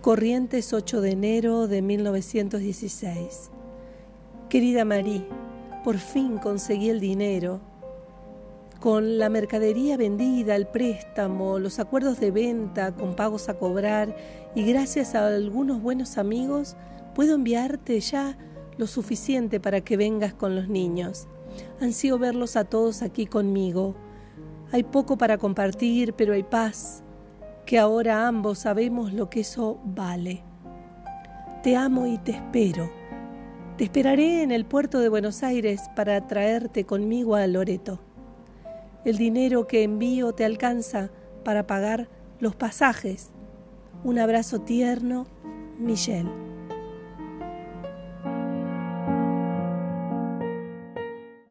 Corrientes 8 de enero de 1916. Querida Marie, por fin conseguí el dinero. Con la mercadería vendida, el préstamo, los acuerdos de venta con pagos a cobrar y gracias a algunos buenos amigos, puedo enviarte ya lo suficiente para que vengas con los niños. Ansío verlos a todos aquí conmigo. Hay poco para compartir, pero hay paz, que ahora ambos sabemos lo que eso vale. Te amo y te espero. Te esperaré en el puerto de Buenos Aires para traerte conmigo a Loreto. El dinero que envío te alcanza para pagar los pasajes. Un abrazo tierno, Michelle.